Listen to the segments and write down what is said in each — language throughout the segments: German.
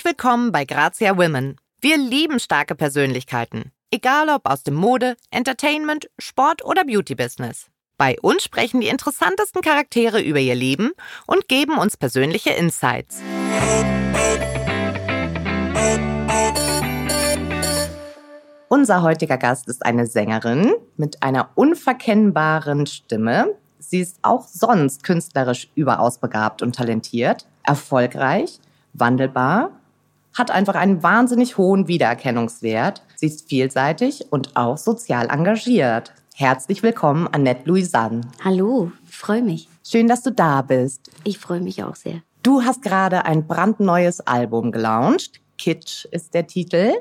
Herzlich willkommen bei Grazia Women. Wir lieben starke Persönlichkeiten, egal ob aus dem Mode, Entertainment, Sport oder Beauty-Business. Bei uns sprechen die interessantesten Charaktere über ihr Leben und geben uns persönliche Insights. Unser heutiger Gast ist eine Sängerin mit einer unverkennbaren Stimme. Sie ist auch sonst künstlerisch überaus begabt und talentiert, erfolgreich, wandelbar, hat einfach einen wahnsinnig hohen Wiedererkennungswert. Sie ist vielseitig und auch sozial engagiert. Herzlich willkommen, Annette Louisanne. Hallo, freue mich. Schön, dass du da bist. Ich freue mich auch sehr. Du hast gerade ein brandneues Album gelauncht. Kitsch ist der Titel.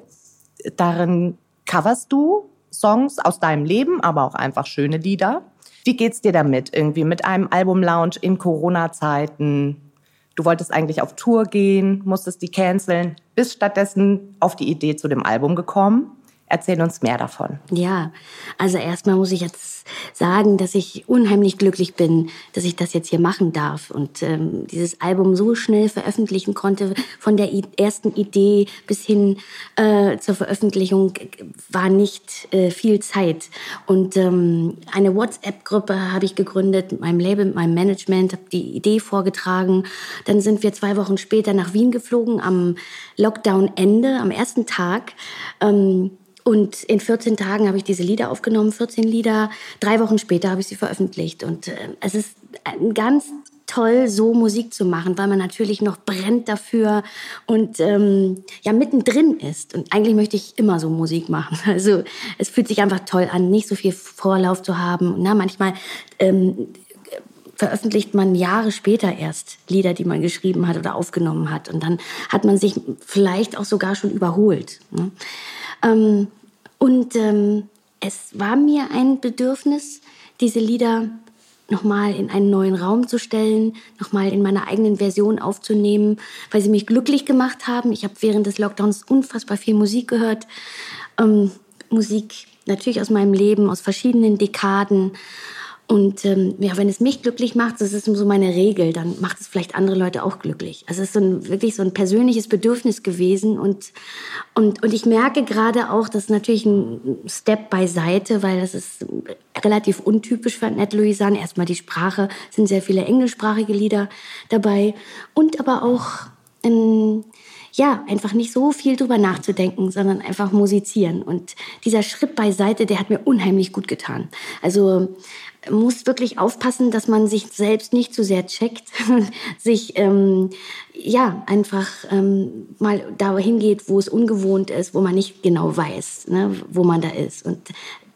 Darin coverst du Songs aus deinem Leben, aber auch einfach schöne Lieder. Wie geht's dir damit irgendwie mit einem Album-Lounge in Corona-Zeiten? Du wolltest eigentlich auf Tour gehen, musstest die canceln, bist stattdessen auf die Idee zu dem Album gekommen. Erzähl uns mehr davon. Ja, also erstmal muss ich jetzt sagen, dass ich unheimlich glücklich bin, dass ich das jetzt hier machen darf und ähm, dieses Album so schnell veröffentlichen konnte. Von der ersten Idee bis hin äh, zur Veröffentlichung war nicht äh, viel Zeit. Und ähm, eine WhatsApp-Gruppe habe ich gegründet mit meinem Label, mit meinem Management, habe die Idee vorgetragen. Dann sind wir zwei Wochen später nach Wien geflogen am Lockdown-Ende, am ersten Tag. Ähm, und in 14 Tagen habe ich diese Lieder aufgenommen, 14 Lieder. Drei Wochen später habe ich sie veröffentlicht. Und äh, es ist ganz toll, so Musik zu machen, weil man natürlich noch brennt dafür und ähm, ja mittendrin ist. Und eigentlich möchte ich immer so Musik machen. Also es fühlt sich einfach toll an, nicht so viel Vorlauf zu haben. Na, manchmal ähm, veröffentlicht man Jahre später erst Lieder, die man geschrieben hat oder aufgenommen hat. Und dann hat man sich vielleicht auch sogar schon überholt. Ne? Ähm, und ähm, es war mir ein Bedürfnis, diese Lieder nochmal in einen neuen Raum zu stellen, nochmal in meiner eigenen Version aufzunehmen, weil sie mich glücklich gemacht haben. Ich habe während des Lockdowns unfassbar viel Musik gehört. Ähm, Musik natürlich aus meinem Leben, aus verschiedenen Dekaden. Und ähm, ja, wenn es mich glücklich macht, das ist so meine Regel, dann macht es vielleicht andere Leute auch glücklich. Also es ist so ein, wirklich so ein persönliches Bedürfnis gewesen. Und, und, und ich merke gerade auch, das ist natürlich ein Step beiseite, weil das ist relativ untypisch für Annette Louisanne. Erstmal die Sprache, sind sehr viele englischsprachige Lieder dabei. Und aber auch... Ähm, ja, einfach nicht so viel drüber nachzudenken, sondern einfach musizieren. Und dieser Schritt beiseite, der hat mir unheimlich gut getan. Also muss wirklich aufpassen, dass man sich selbst nicht zu sehr checkt, sich ähm, ja einfach ähm, mal dahin geht, wo es ungewohnt ist, wo man nicht genau weiß, ne, wo man da ist. Und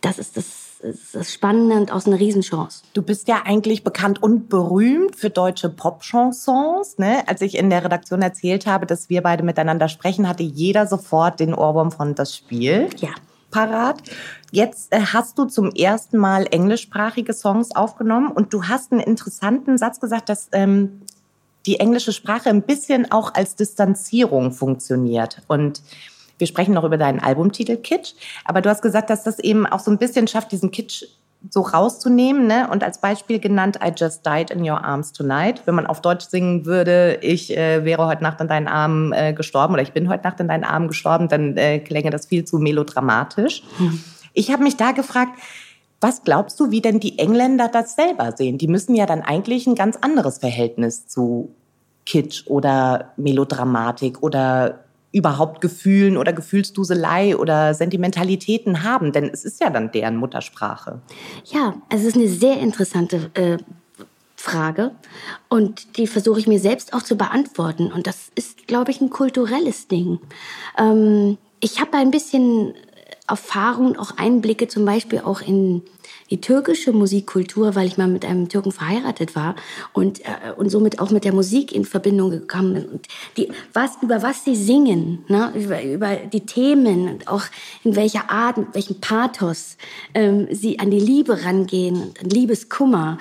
das ist das ist das Spannende und auch eine Riesenchance. Du bist ja eigentlich bekannt und berühmt für deutsche Pop-Chansons. Ne? Als ich in der Redaktion erzählt habe, dass wir beide miteinander sprechen, hatte jeder sofort den Ohrwurm von das Spiel. Ja parat. Jetzt äh, hast du zum ersten Mal englischsprachige Songs aufgenommen und du hast einen interessanten Satz gesagt, dass ähm, die englische Sprache ein bisschen auch als Distanzierung funktioniert. Und wir sprechen noch über deinen Albumtitel Kitsch, aber du hast gesagt, dass das eben auch so ein bisschen schafft, diesen Kitsch so rauszunehmen ne? und als Beispiel genannt, I just died in your arms tonight. Wenn man auf Deutsch singen würde, ich äh, wäre heute Nacht in deinen Armen äh, gestorben oder ich bin heute Nacht in deinen Armen gestorben, dann äh, klänge das viel zu melodramatisch. Hm. Ich habe mich da gefragt, was glaubst du, wie denn die Engländer das selber sehen? Die müssen ja dann eigentlich ein ganz anderes Verhältnis zu Kitsch oder Melodramatik oder überhaupt Gefühlen oder Gefühlsduselei oder Sentimentalitäten haben, denn es ist ja dann deren Muttersprache. Ja, es ist eine sehr interessante äh, Frage und die versuche ich mir selbst auch zu beantworten und das ist, glaube ich, ein kulturelles Ding. Ähm, ich habe ein bisschen Erfahrung, auch Einblicke zum Beispiel auch in die türkische Musikkultur, weil ich mal mit einem Türken verheiratet war und, äh, und somit auch mit der Musik in Verbindung gekommen bin. Und die, was, über was sie singen, ne? über, über die Themen und auch in welcher Art, mit welchem Pathos ähm, sie an die Liebe rangehen an Liebeskummer.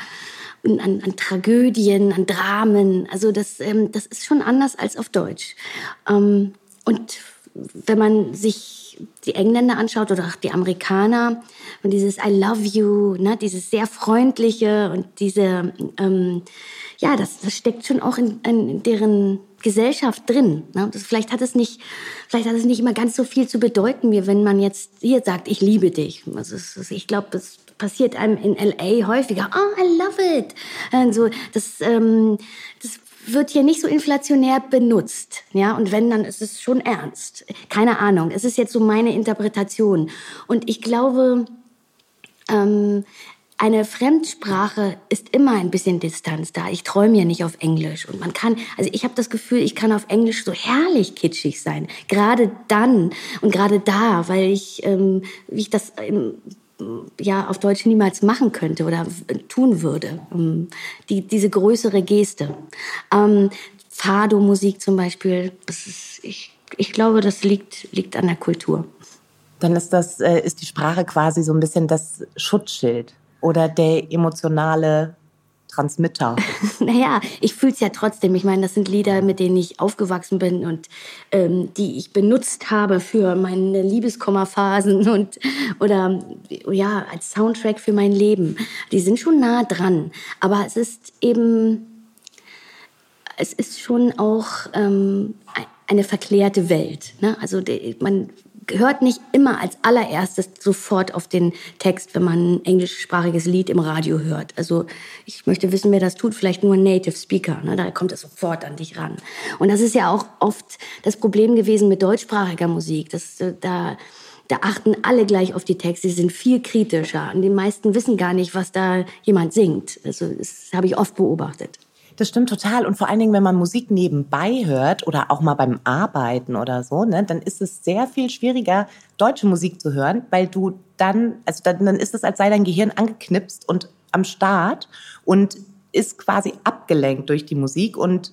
An, an Tragödien, an Dramen. Also das, ähm, das ist schon anders als auf Deutsch. Ähm, und wenn man sich die Engländer anschaut oder auch die Amerikaner und dieses I love you, ne, dieses sehr freundliche und diese, ähm, ja, das, das steckt schon auch in, in deren Gesellschaft drin. Ne? Das, vielleicht hat es nicht, vielleicht hat es nicht immer ganz so viel zu bedeuten, wie wenn man jetzt hier sagt, ich liebe dich. Also ich glaube, das passiert einem in LA häufiger. Oh, I love it. Also das, ähm, das wird hier nicht so inflationär benutzt. Ja, und wenn, dann ist es schon ernst. Keine Ahnung. Es ist jetzt so meine Interpretation. Und ich glaube, ähm, eine Fremdsprache ist immer ein bisschen Distanz da. Ich träume ja nicht auf Englisch und man kann, also ich habe das Gefühl, ich kann auf Englisch so herrlich kitschig sein. Gerade dann und gerade da, weil ich, ähm, wie ich das ähm, ja auf Deutsch niemals machen könnte oder tun würde. Die, diese größere Geste. Ähm, Fado-Musik zum Beispiel, ist, ich, ich glaube, das liegt, liegt an der Kultur. Dann ist das, äh, ist die Sprache quasi so ein bisschen das Schutzschild oder der emotionale Transmitter? naja, ich fühle es ja trotzdem. Ich meine, das sind Lieder, mit denen ich aufgewachsen bin und ähm, die ich benutzt habe für meine Liebeskommerphasen und oder ja, als Soundtrack für mein Leben. Die sind schon nah dran. Aber es ist eben, es ist schon auch ähm, eine verklärte Welt. Ne? Also man hört nicht immer als allererstes sofort auf den Text, wenn man ein englischsprachiges Lied im Radio hört. Also ich möchte wissen, wer das tut. Vielleicht nur ein Native Speaker. Ne? Da kommt es sofort an dich ran. Und das ist ja auch oft das Problem gewesen mit deutschsprachiger Musik. Das, äh, da, da achten alle gleich auf die Texte. Sie sind viel kritischer. Und die meisten wissen gar nicht, was da jemand singt. Also das habe ich oft beobachtet. Das stimmt total. Und vor allen Dingen, wenn man Musik nebenbei hört oder auch mal beim Arbeiten oder so, ne, dann ist es sehr viel schwieriger, deutsche Musik zu hören, weil du dann, also dann, dann ist es, als sei dein Gehirn angeknipst und am Start und ist quasi abgelenkt durch die Musik und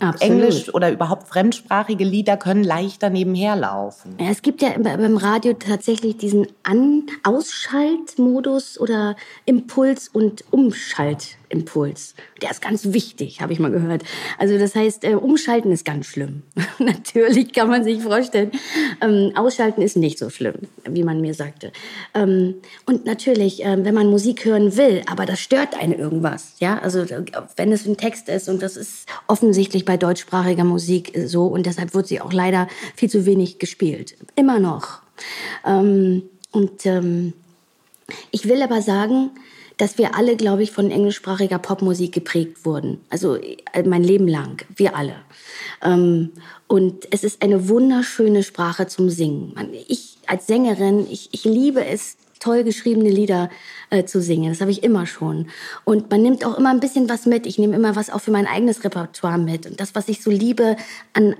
Absolut. Englisch oder überhaupt fremdsprachige Lieder können leichter nebenher laufen. Ja, es gibt ja beim Radio tatsächlich diesen An Ausschaltmodus oder Impuls und Umschalt Impuls. Der ist ganz wichtig, habe ich mal gehört. Also das heißt, äh, umschalten ist ganz schlimm. Natürlich kann man sich vorstellen. Ähm, ausschalten ist nicht so schlimm, wie man mir sagte. Ähm, und natürlich, äh, wenn man Musik hören will, aber das stört einen irgendwas. Ja, also wenn es ein Text ist und das ist offensichtlich bei deutschsprachiger Musik so und deshalb wird sie auch leider viel zu wenig gespielt. Immer noch. Ähm, und ähm, ich will aber sagen, dass wir alle, glaube ich, von englischsprachiger Popmusik geprägt wurden. Also äh, mein Leben lang, wir alle. Ähm, und es ist eine wunderschöne Sprache zum Singen. Ich als Sängerin, ich, ich liebe es, toll geschriebene Lieder äh, zu singen. Das habe ich immer schon. Und man nimmt auch immer ein bisschen was mit. Ich nehme immer was auch für mein eigenes Repertoire mit. Und das, was ich so liebe an,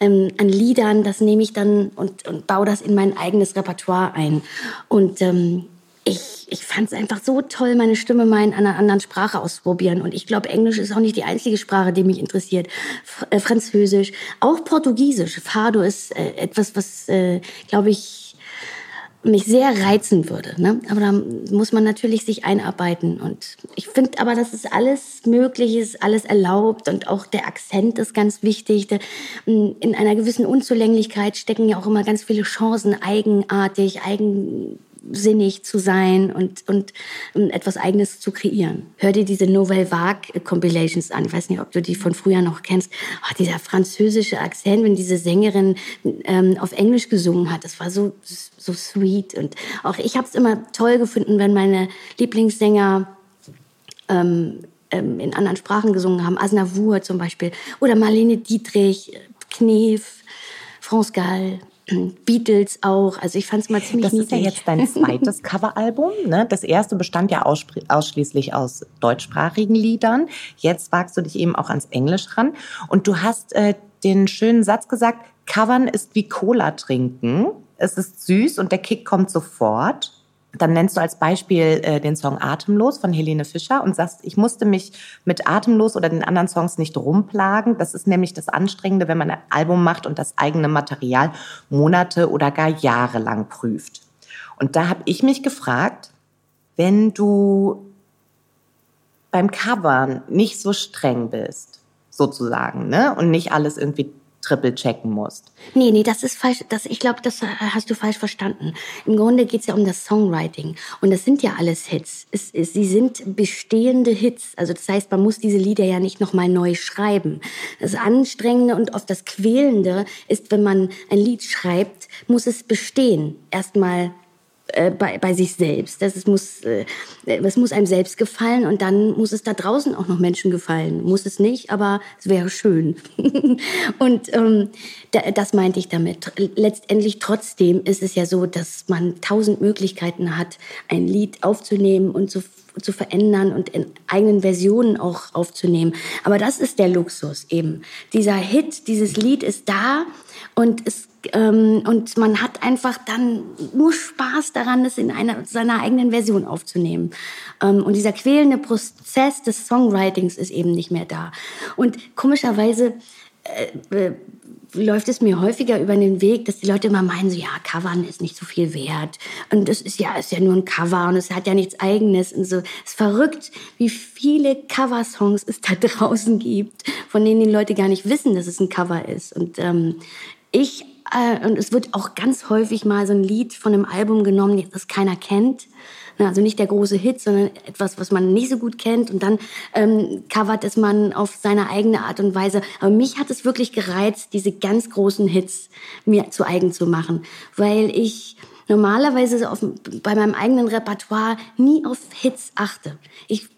ähm, an Liedern, das nehme ich dann und, und baue das in mein eigenes Repertoire ein. Und ähm, ich, ich fand es einfach so toll, meine Stimme mal in einer anderen Sprache auszuprobieren. Und ich glaube, Englisch ist auch nicht die einzige Sprache, die mich interessiert. F äh, Französisch, auch Portugiesisch. Fado ist äh, etwas, was, äh, glaube ich, mich sehr reizen würde. Ne? Aber da muss man natürlich sich einarbeiten. Und ich finde aber, dass es alles möglich ist, alles erlaubt. Und auch der Akzent ist ganz wichtig. In einer gewissen Unzulänglichkeit stecken ja auch immer ganz viele Chancen, eigenartig, eigen sinnig zu sein und, und um etwas Eigenes zu kreieren. Hör dir diese Nouvelle Vague Compilations an. Ich weiß nicht, ob du die von früher noch kennst. Oh, dieser französische Akzent, wenn diese Sängerin ähm, auf Englisch gesungen hat, das war so, so sweet. Und auch ich habe es immer toll gefunden, wenn meine Lieblingssänger ähm, ähm, in anderen Sprachen gesungen haben. Asnavour zum Beispiel. Oder Marlene Dietrich, Knef, France Gall. Beatles auch. Also ich fand es mal ziemlich Das ist ja jetzt dein zweites Coveralbum. Ne? Das erste bestand ja ausschließlich aus deutschsprachigen Liedern. Jetzt wagst du dich eben auch ans Englisch ran. Und du hast äh, den schönen Satz gesagt, Covern ist wie Cola trinken. Es ist süß und der Kick kommt sofort. Dann nennst du als Beispiel äh, den Song Atemlos von Helene Fischer und sagst, ich musste mich mit Atemlos oder den anderen Songs nicht rumplagen. Das ist nämlich das Anstrengende, wenn man ein Album macht und das eigene Material Monate oder gar Jahre lang prüft. Und da habe ich mich gefragt, wenn du beim Covern nicht so streng bist, sozusagen, ne, und nicht alles irgendwie triple checken musst. Nee, nee, das ist falsch. Das, ich glaube, das hast du falsch verstanden. Im Grunde geht es ja um das Songwriting. Und das sind ja alles Hits. Es, es, sie sind bestehende Hits. Also das heißt, man muss diese Lieder ja nicht nochmal neu schreiben. Das Anstrengende und oft das Quälende ist, wenn man ein Lied schreibt, muss es bestehen. Erstmal äh, bei, bei sich selbst. Das es muss, äh, es muss einem selbst gefallen und dann muss es da draußen auch noch Menschen gefallen. Muss es nicht, aber es wäre schön. und ähm, das meinte ich damit. Letztendlich trotzdem ist es ja so, dass man tausend Möglichkeiten hat, ein Lied aufzunehmen und zu zu verändern und in eigenen Versionen auch aufzunehmen. Aber das ist der Luxus eben. Dieser Hit, dieses Lied ist da und es und man hat einfach dann nur Spaß daran, es in einer, seiner eigenen Version aufzunehmen. Ähm, und dieser quälende Prozess des Songwritings ist eben nicht mehr da. Und komischerweise äh, äh, läuft es mir häufiger über den Weg, dass die Leute immer meinen, so ja, Covern ist nicht so viel wert und das ist ja ist ja nur ein Cover und es hat ja nichts Eigenes und so. Es ist verrückt, wie viele Coversongs es da draußen gibt, von denen die Leute gar nicht wissen, dass es ein Cover ist. Und ähm, ich äh, und es wird auch ganz häufig mal so ein Lied von einem Album genommen, das keiner kennt. Also nicht der große Hit, sondern etwas, was man nicht so gut kennt. Und dann ähm, covert es man auf seine eigene Art und Weise. Aber mich hat es wirklich gereizt, diese ganz großen Hits mir zu eigen zu machen. Weil ich normalerweise auf, bei meinem eigenen Repertoire nie auf Hits achte. Ich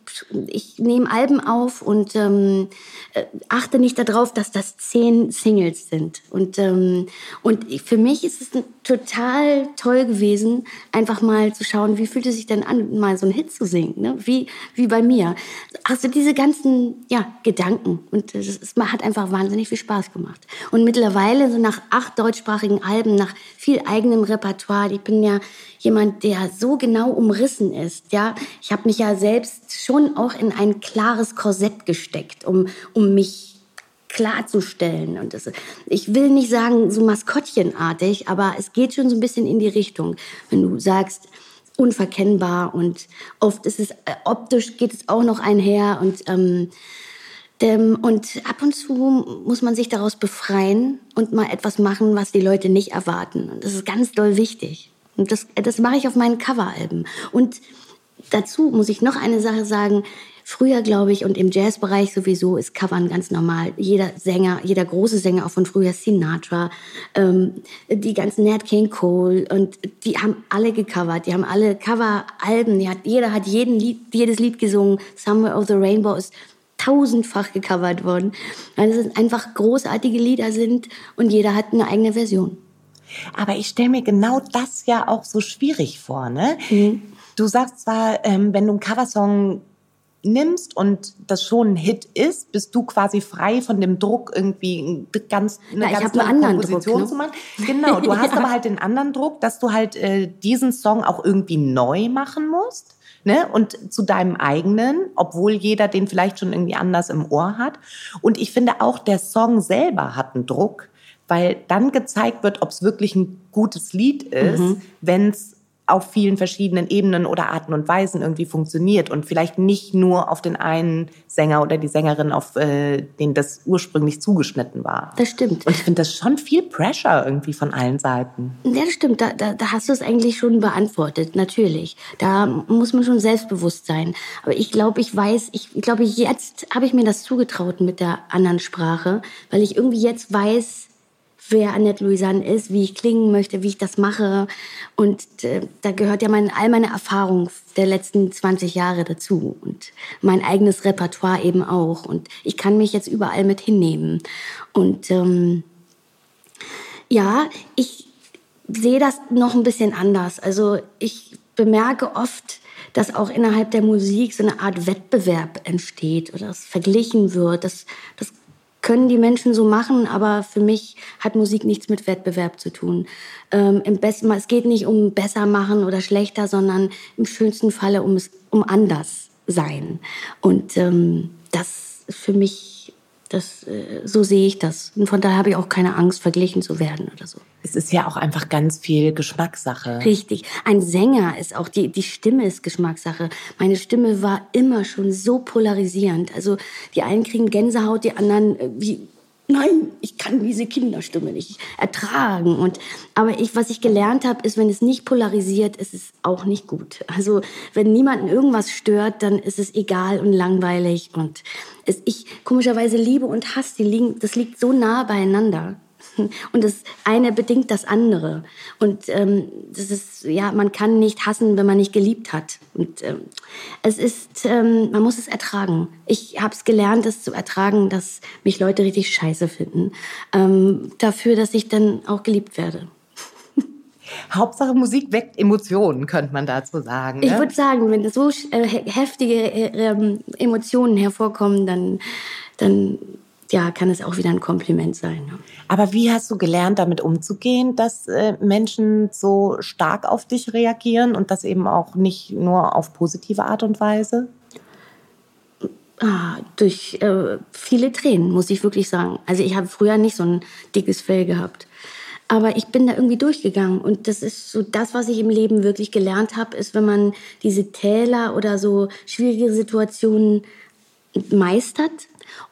ich nehme Alben auf und ähm, äh, achte nicht darauf, dass das zehn Singles sind. Und, ähm, und für mich ist es total toll gewesen, einfach mal zu schauen, wie fühlt es sich denn an, mal so einen Hit zu singen, ne? wie, wie bei mir. Also diese ganzen ja, Gedanken. Und es hat einfach wahnsinnig viel Spaß gemacht. Und mittlerweile, so nach acht deutschsprachigen Alben, nach viel eigenem Repertoire, ich bin ja jemand, der so genau umrissen ist. Ja, ich habe mich ja selbst schon auch in ein klares Korsett gesteckt, um, um mich klarzustellen. Und das, ich will nicht sagen so maskottchenartig, aber es geht schon so ein bisschen in die Richtung. Wenn du sagst, unverkennbar und oft ist es äh, optisch geht es auch noch einher und ähm, dem, und ab und zu muss man sich daraus befreien und mal etwas machen, was die Leute nicht erwarten. Und das ist ganz doll wichtig. Und das, das mache ich auf meinen Coveralben. Und dazu muss ich noch eine Sache sagen. Früher, glaube ich, und im Jazzbereich sowieso ist Covern ganz normal. Jeder Sänger, jeder große Sänger, auch von früher Sinatra, ähm, die ganzen Nat King Cole, und die haben alle gecovert. Die haben alle Coveralben. Hat, jeder hat jeden Lied, jedes Lied gesungen. Somewhere of the Rainbow ist tausendfach gecovert worden. Weil es einfach großartige Lieder sind und jeder hat eine eigene Version. Aber ich stelle mir genau das ja auch so schwierig vor. Ne? Mhm. Du sagst zwar, ähm, wenn du einen Coversong nimmst und das schon ein Hit ist, bist du quasi frei von dem Druck, irgendwie ganz, eine Na, ganz eine andere Komposition Druck, ne? zu machen. Genau, du hast ja. aber halt den anderen Druck, dass du halt äh, diesen Song auch irgendwie neu machen musst. Ne? Und zu deinem eigenen, obwohl jeder den vielleicht schon irgendwie anders im Ohr hat. Und ich finde auch, der Song selber hat einen Druck, weil dann gezeigt wird, ob es wirklich ein gutes Lied ist, mhm. wenn es auf vielen verschiedenen Ebenen oder Arten und Weisen irgendwie funktioniert und vielleicht nicht nur auf den einen Sänger oder die Sängerin, auf äh, den das ursprünglich zugeschnitten war. Das stimmt. Und ich finde das schon viel Pressure irgendwie von allen Seiten. Ja, das stimmt. Da, da, da hast du es eigentlich schon beantwortet, natürlich. Da muss man schon selbstbewusst sein. Aber ich glaube, ich weiß, ich, ich glaube, jetzt habe ich mir das zugetraut mit der anderen Sprache, weil ich irgendwie jetzt weiß, wer Annette Louisanne ist, wie ich klingen möchte, wie ich das mache. Und äh, da gehört ja mein, all meine Erfahrung der letzten 20 Jahre dazu und mein eigenes Repertoire eben auch. Und ich kann mich jetzt überall mit hinnehmen. Und ähm, ja, ich sehe das noch ein bisschen anders. Also ich bemerke oft, dass auch innerhalb der Musik so eine Art Wettbewerb entsteht oder es verglichen wird. Das, das können die Menschen so machen, aber für mich hat Musik nichts mit Wettbewerb zu tun. Ähm, Im besten es geht nicht um besser machen oder schlechter, sondern im schönsten Falle um, um anders sein. Und ähm, das ist für mich das, äh, so sehe ich das. Und von daher habe ich auch keine Angst, verglichen zu werden oder so. Es ist ja auch einfach ganz viel Geschmackssache. Richtig. Ein Sänger ist auch, die, die Stimme ist Geschmackssache. Meine Stimme war immer schon so polarisierend. Also die einen kriegen Gänsehaut, die anderen äh, wie nein, ich kann diese Kinderstimme nicht ertragen. Und, aber ich, was ich gelernt habe, ist, wenn es nicht polarisiert, ist es auch nicht gut. Also wenn niemanden irgendwas stört, dann ist es egal und langweilig. Und es, ich komischerweise Liebe und Hass, die liegen, das liegt so nah beieinander. Und das eine bedingt das andere. Und ähm, das ist, ja, man kann nicht hassen, wenn man nicht geliebt hat. Und ähm, es ist, ähm, man muss es ertragen. Ich habe es gelernt, es zu ertragen, dass mich Leute richtig scheiße finden. Ähm, dafür, dass ich dann auch geliebt werde. Hauptsache Musik weckt Emotionen, könnte man dazu sagen. Ne? Ich würde sagen, wenn so äh, heftige äh, ähm, Emotionen hervorkommen, dann, dann ja, kann es auch wieder ein Kompliment sein. Aber wie hast du gelernt, damit umzugehen, dass äh, Menschen so stark auf dich reagieren und das eben auch nicht nur auf positive Art und Weise? Ah, durch äh, viele Tränen, muss ich wirklich sagen. Also ich habe früher nicht so ein dickes Fell gehabt. Aber ich bin da irgendwie durchgegangen. Und das ist so das, was ich im Leben wirklich gelernt habe, ist, wenn man diese Täler oder so schwierige Situationen meistert,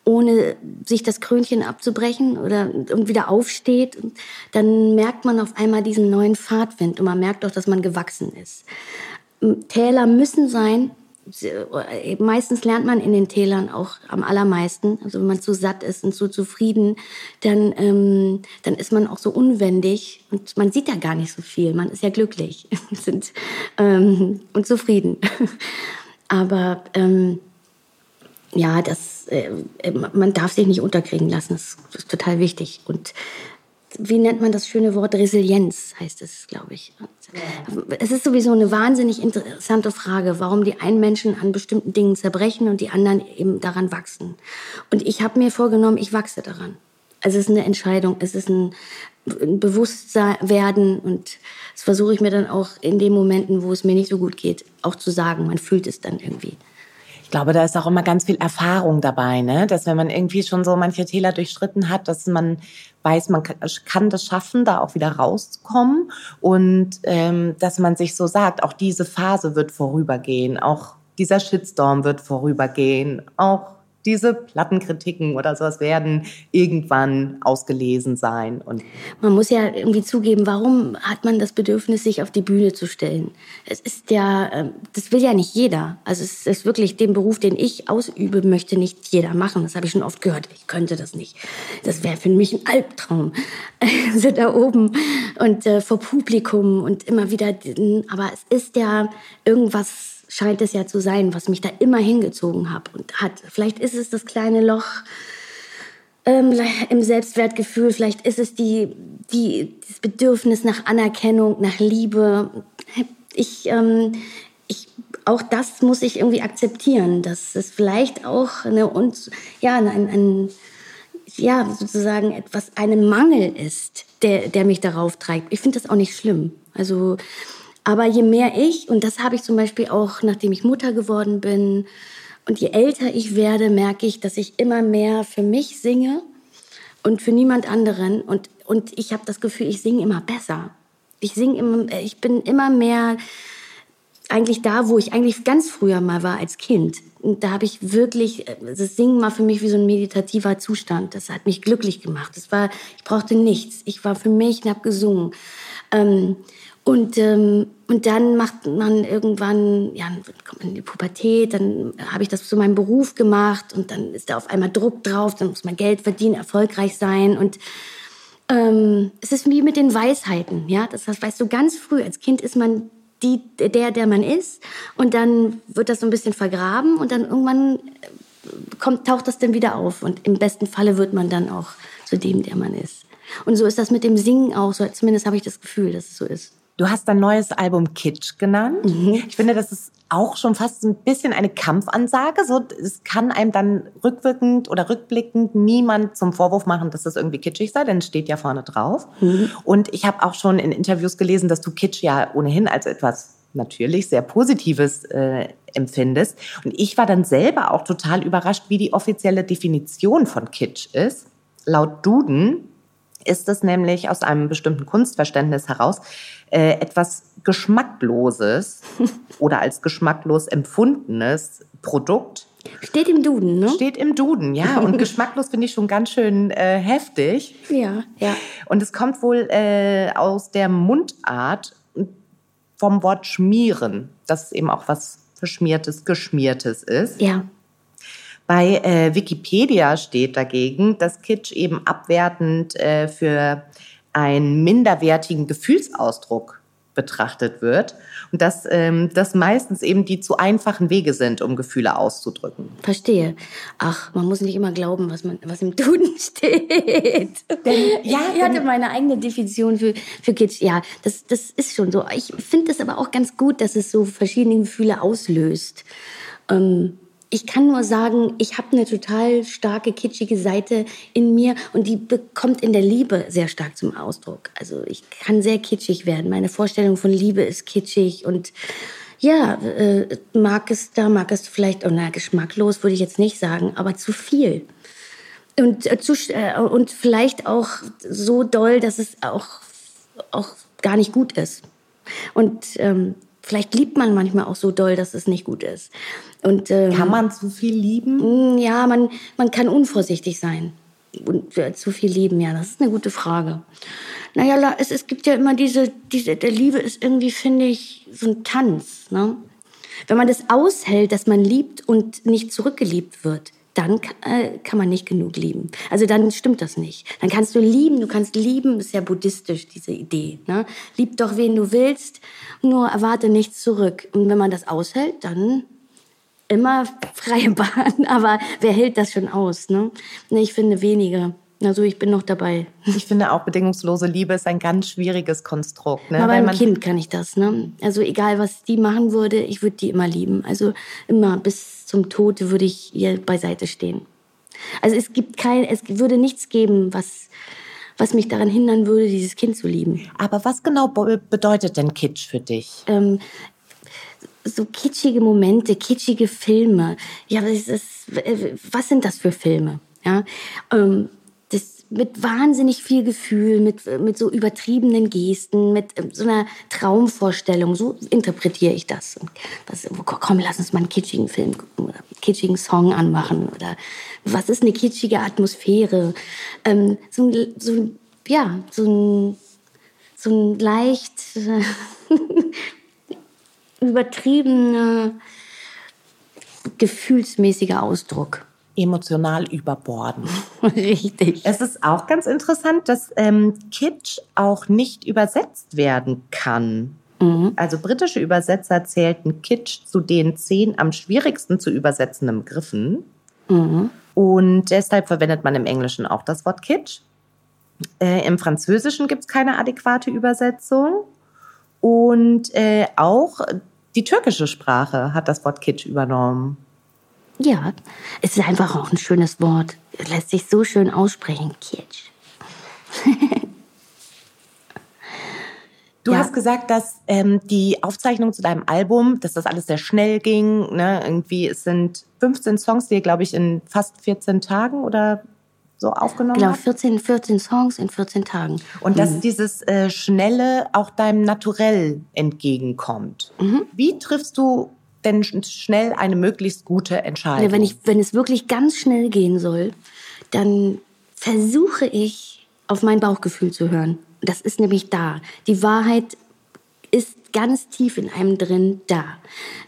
ohne sich das Krönchen abzubrechen oder und wieder aufsteht, dann merkt man auf einmal diesen neuen Fahrtwind und man merkt auch, dass man gewachsen ist. Täler müssen sein. Meistens lernt man in den Tälern auch am allermeisten. Also wenn man zu satt ist und zu zufrieden, dann, ähm, dann ist man auch so unwendig und man sieht ja gar nicht so viel. Man ist ja glücklich sind, ähm, und zufrieden. Aber ähm, ja, das, äh, man darf sich nicht unterkriegen lassen. Das ist total wichtig. Und wie nennt man das schöne Wort? Resilienz heißt es, glaube ich. Es ist sowieso eine wahnsinnig interessante Frage, warum die einen Menschen an bestimmten Dingen zerbrechen und die anderen eben daran wachsen. Und ich habe mir vorgenommen, ich wachse daran. Also es ist eine Entscheidung, es ist ein, ein Bewusstwerden und das versuche ich mir dann auch in den Momenten, wo es mir nicht so gut geht, auch zu sagen. Man fühlt es dann irgendwie glaube, da ist auch immer ganz viel Erfahrung dabei, ne? dass wenn man irgendwie schon so manche Täler durchschritten hat, dass man weiß, man kann das schaffen, da auch wieder rauszukommen und ähm, dass man sich so sagt, auch diese Phase wird vorübergehen, auch dieser Shitstorm wird vorübergehen, auch diese Plattenkritiken oder sowas werden irgendwann ausgelesen sein. Und man muss ja irgendwie zugeben, warum hat man das Bedürfnis, sich auf die Bühne zu stellen? Es ist ja, ähm, das will ja nicht jeder. Also es ist wirklich den Beruf, den ich ausübe, möchte nicht jeder machen. Das habe ich schon oft gehört. Ich könnte das nicht. Das wäre für mich ein Albtraum. Also da oben und äh, vor Publikum und immer wieder. Aber es ist ja irgendwas scheint es ja zu sein, was mich da immer hingezogen hat und hat. Vielleicht ist es das kleine Loch ähm, im Selbstwertgefühl, vielleicht ist es die, die, das Bedürfnis nach Anerkennung, nach Liebe. Ich, ähm, ich, auch das muss ich irgendwie akzeptieren, dass es vielleicht auch eine, und, ja, ein, ein, ja, sozusagen etwas, einen Mangel ist, der, der mich darauf treibt. Ich finde das auch nicht schlimm. Also, aber je mehr ich, und das habe ich zum Beispiel auch, nachdem ich Mutter geworden bin, und je älter ich werde, merke ich, dass ich immer mehr für mich singe und für niemand anderen. Und, und ich habe das Gefühl, ich singe immer besser. Ich singe immer, ich bin immer mehr eigentlich da, wo ich eigentlich ganz früher mal war als Kind. Und da habe ich wirklich, das Singen war für mich wie so ein meditativer Zustand. Das hat mich glücklich gemacht. Das war, ich brauchte nichts. Ich war für mich und habe gesungen. Ähm, und, ähm, und dann macht man irgendwann, ja, kommt man in die Pubertät, dann habe ich das zu meinem Beruf gemacht und dann ist da auf einmal Druck drauf, dann muss man Geld verdienen, erfolgreich sein und ähm, es ist wie mit den Weisheiten, ja, das heißt, weißt du, ganz früh als Kind ist man die, der, der man ist und dann wird das so ein bisschen vergraben und dann irgendwann äh, kommt, taucht das dann wieder auf und im besten Falle wird man dann auch zu dem, der man ist. Und so ist das mit dem Singen auch, so, zumindest habe ich das Gefühl, dass es so ist. Du hast dein neues Album Kitsch genannt. Mhm. Ich finde, das ist auch schon fast ein bisschen eine Kampfansage. So, es kann einem dann rückwirkend oder rückblickend niemand zum Vorwurf machen, dass das irgendwie kitschig sei, denn es steht ja vorne drauf. Mhm. Und ich habe auch schon in Interviews gelesen, dass du Kitsch ja ohnehin als etwas natürlich sehr Positives äh, empfindest. Und ich war dann selber auch total überrascht, wie die offizielle Definition von Kitsch ist. Laut Duden ist es nämlich aus einem bestimmten Kunstverständnis heraus äh, etwas Geschmackloses oder als geschmacklos empfundenes Produkt, Steht im Duden, ne? Steht im Duden, ja. Und geschmacklos finde ich schon ganz schön äh, heftig. Ja, ja. Und es kommt wohl äh, aus der Mundart vom Wort schmieren, dass es eben auch was Verschmiertes, Geschmiertes ist. Ja. Bei äh, Wikipedia steht dagegen, dass Kitsch eben abwertend äh, für einen minderwertigen Gefühlsausdruck betrachtet wird und dass ähm, das meistens eben die zu einfachen Wege sind, um Gefühle auszudrücken. Verstehe. Ach, man muss nicht immer glauben, was, man, was im Duden steht. Denn, ja, ich hatte meine eigene Definition für, für Kitsch. Ja, das, das ist schon so. Ich finde es aber auch ganz gut, dass es so verschiedene Gefühle auslöst. Ähm, ich kann nur sagen, ich habe eine total starke kitschige Seite in mir und die bekommt in der Liebe sehr stark zum Ausdruck. Also ich kann sehr kitschig werden. Meine Vorstellung von Liebe ist kitschig und ja, äh, mag es da, mag es vielleicht, oh na, geschmacklos würde ich jetzt nicht sagen, aber zu viel. Und, äh, zu, äh, und vielleicht auch so doll, dass es auch, auch gar nicht gut ist. Und ähm, Vielleicht liebt man manchmal auch so doll, dass es nicht gut ist. Und, ähm, kann man zu viel lieben? Mm, ja, man, man kann unvorsichtig sein. Und äh, zu viel lieben, ja, das ist eine gute Frage. Naja, es, es gibt ja immer diese, diese, der Liebe ist irgendwie, finde ich, so ein Tanz. Ne? Wenn man das aushält, dass man liebt und nicht zurückgeliebt wird, dann äh, kann man nicht genug lieben. Also dann stimmt das nicht. Dann kannst du lieben, du kannst lieben, ist ja buddhistisch, diese Idee. Ne? Lieb doch, wen du willst, nur erwarte nichts zurück. Und wenn man das aushält, dann immer freie Bahn. Aber wer hält das schon aus? Ne? Ich finde wenige. Also ich bin noch dabei. Ich finde auch bedingungslose Liebe ist ein ganz schwieriges Konstrukt. Ne? Aber beim Kind kann ich das. Ne? Also egal, was die machen würde, ich würde die immer lieben. Also immer bis zum Tod würde ich ihr beiseite stehen. Also es gibt kein, es würde nichts geben, was, was mich daran hindern würde, dieses Kind zu lieben. Aber was genau bedeutet denn Kitsch für dich? Ähm, so kitschige Momente, kitschige Filme. Ja, was, ist, was sind das für Filme? Ja, ähm, mit wahnsinnig viel Gefühl, mit, mit so übertriebenen Gesten, mit ähm, so einer Traumvorstellung. So interpretiere ich das. Was, komm, lass uns mal einen kitschigen Film oder einen kitschigen Song anmachen. Oder was ist eine kitschige Atmosphäre? Ähm, so, so, ja, so ein, so ein leicht äh, übertriebener, gefühlsmäßiger Ausdruck emotional überborden. Richtig. Es ist auch ganz interessant, dass ähm, Kitsch auch nicht übersetzt werden kann. Mhm. Also britische Übersetzer zählten Kitsch zu den zehn am schwierigsten zu übersetzenden Begriffen. Mhm. Und deshalb verwendet man im Englischen auch das Wort Kitsch. Äh, Im Französischen gibt es keine adäquate Übersetzung. Und äh, auch die türkische Sprache hat das Wort Kitsch übernommen. Ja, es ist einfach auch ein schönes Wort. Es lässt sich so schön aussprechen. Kitsch. Du ja. hast gesagt, dass ähm, die Aufzeichnung zu deinem Album, dass das alles sehr schnell ging. Ne? Irgendwie, es sind 15 Songs, die ihr, glaube ich, in fast 14 Tagen oder so aufgenommen genau, 14, 14 Songs in 14 Tagen. Und dass mhm. dieses äh, Schnelle auch deinem Naturell entgegenkommt. Mhm. Wie triffst du denn schnell eine möglichst gute Entscheidung? Ja, wenn, ich, wenn es wirklich ganz schnell gehen soll, dann versuche ich auf mein Bauchgefühl zu hören. Das ist nämlich da. Die Wahrheit ist ganz tief in einem drin da.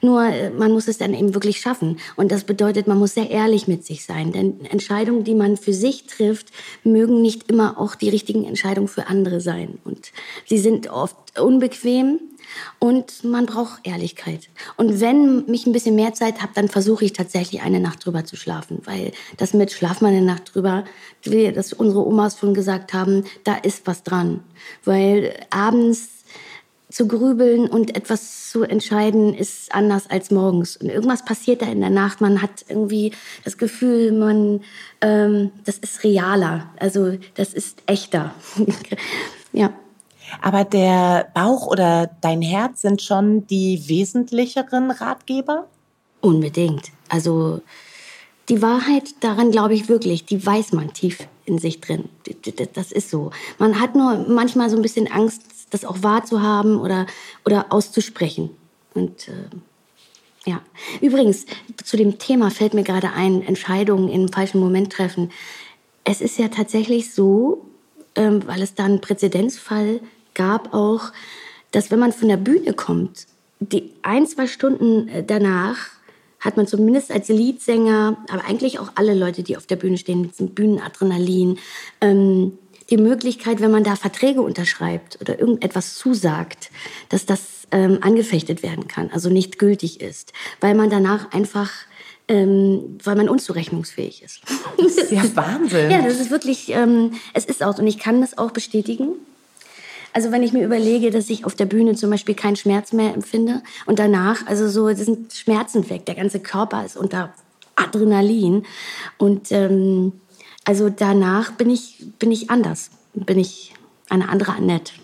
Nur äh, man muss es dann eben wirklich schaffen. Und das bedeutet, man muss sehr ehrlich mit sich sein. Denn Entscheidungen, die man für sich trifft, mögen nicht immer auch die richtigen Entscheidungen für andere sein. Und sie sind oft unbequem und man braucht Ehrlichkeit. Und wenn ich ein bisschen mehr Zeit habe, dann versuche ich tatsächlich eine Nacht drüber zu schlafen. Weil das mit Schlaf mal eine Nacht drüber, wie das unsere Omas schon gesagt haben, da ist was dran. Weil abends zu grübeln und etwas zu entscheiden ist anders als morgens. Und irgendwas passiert da in der Nacht. Man hat irgendwie das Gefühl, man, ähm, das ist realer. Also das ist echter. ja. Aber der Bauch oder dein Herz sind schon die wesentlicheren Ratgeber? Unbedingt. Also die Wahrheit daran glaube ich wirklich, die weiß man tief in sich drin. Das ist so. Man hat nur manchmal so ein bisschen Angst, das auch wahrzuhaben oder, oder auszusprechen. Und äh, Ja. Übrigens, zu dem Thema fällt mir gerade ein, Entscheidungen im falschen Moment treffen. Es ist ja tatsächlich so, ähm, weil es da einen Präzedenzfall gab auch, dass wenn man von der Bühne kommt, die ein, zwei Stunden äh, danach hat man zumindest als Leadsänger, aber eigentlich auch alle Leute, die auf der Bühne stehen, mit diesem Bühnenadrenalin, ähm, die Möglichkeit, wenn man da Verträge unterschreibt oder irgendetwas zusagt, dass das ähm, angefechtet werden kann, also nicht gültig ist, weil man danach einfach ähm, weil man unzurechnungsfähig ist. Das ist ja Wahnsinn. ja, das ist wirklich, ähm, es ist auch, und ich kann das auch bestätigen. Also wenn ich mir überlege, dass ich auf der Bühne zum Beispiel keinen Schmerz mehr empfinde und danach, also so, das sind Schmerzen weg, der ganze Körper ist unter Adrenalin und ähm, also danach bin ich, bin ich anders, bin ich eine andere Annette.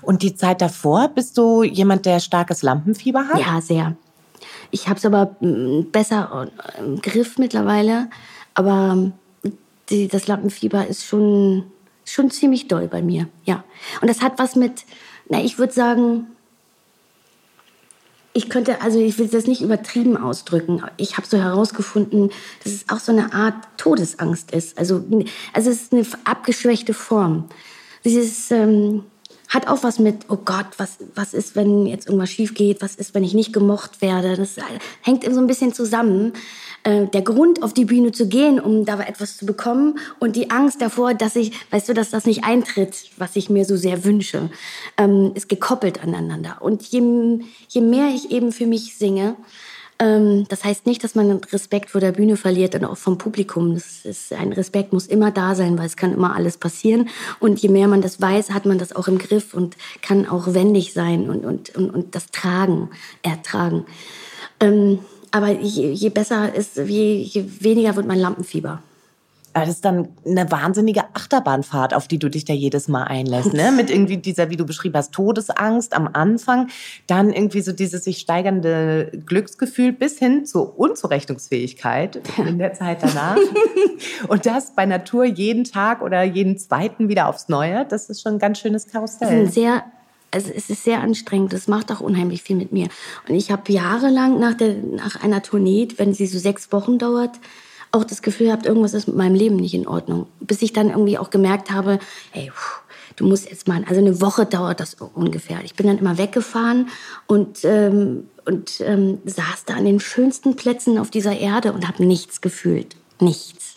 Und die Zeit davor, bist du jemand, der starkes Lampenfieber hat? Ja, sehr. Ich habe es aber mm, besser im Griff mittlerweile. Aber die, das Lampenfieber ist schon, schon ziemlich doll bei mir. Ja. Und das hat was mit, na, ich würde sagen, ich könnte, also ich will das nicht übertrieben ausdrücken. Ich habe so herausgefunden, dass es auch so eine Art Todesangst ist. Also, also es ist eine abgeschwächte Form. Dieses, ähm, hat auch was mit, oh Gott, was, was ist, wenn jetzt irgendwas schief geht? Was ist, wenn ich nicht gemocht werde? Das hängt so ein bisschen zusammen. Äh, der Grund, auf die Bühne zu gehen, um da etwas zu bekommen und die Angst davor, dass ich, weißt du, dass das nicht eintritt, was ich mir so sehr wünsche, ähm, ist gekoppelt aneinander. Und je, je mehr ich eben für mich singe, ähm, das heißt nicht, dass man Respekt vor der Bühne verliert und auch vom Publikum. Das ist, ein Respekt muss immer da sein, weil es kann immer alles passieren. Und je mehr man das weiß, hat man das auch im Griff und kann auch wendig sein und, und, und, und das tragen, ertragen. Ähm, aber je, je besser ist, je, je weniger wird mein Lampenfieber. Das ist dann eine wahnsinnige Achterbahnfahrt, auf die du dich da jedes Mal einlässt, ne? Mit irgendwie dieser, wie du beschrieben hast, Todesangst am Anfang, dann irgendwie so dieses sich steigernde Glücksgefühl bis hin zur Unzurechnungsfähigkeit in der Zeit danach. Und das bei Natur jeden Tag oder jeden zweiten wieder aufs Neue. Das ist schon ein ganz schönes Karussell. Das ist ein sehr also es ist sehr anstrengend. Das macht auch unheimlich viel mit mir. Und ich habe jahrelang nach, der, nach einer Tournee, wenn sie so sechs Wochen dauert, auch das Gefühl gehabt, irgendwas ist mit meinem Leben nicht in Ordnung. Bis ich dann irgendwie auch gemerkt habe, hey, du musst jetzt mal, also eine Woche dauert das ungefähr. Ich bin dann immer weggefahren und, ähm, und ähm, saß da an den schönsten Plätzen auf dieser Erde und habe nichts gefühlt. Nichts.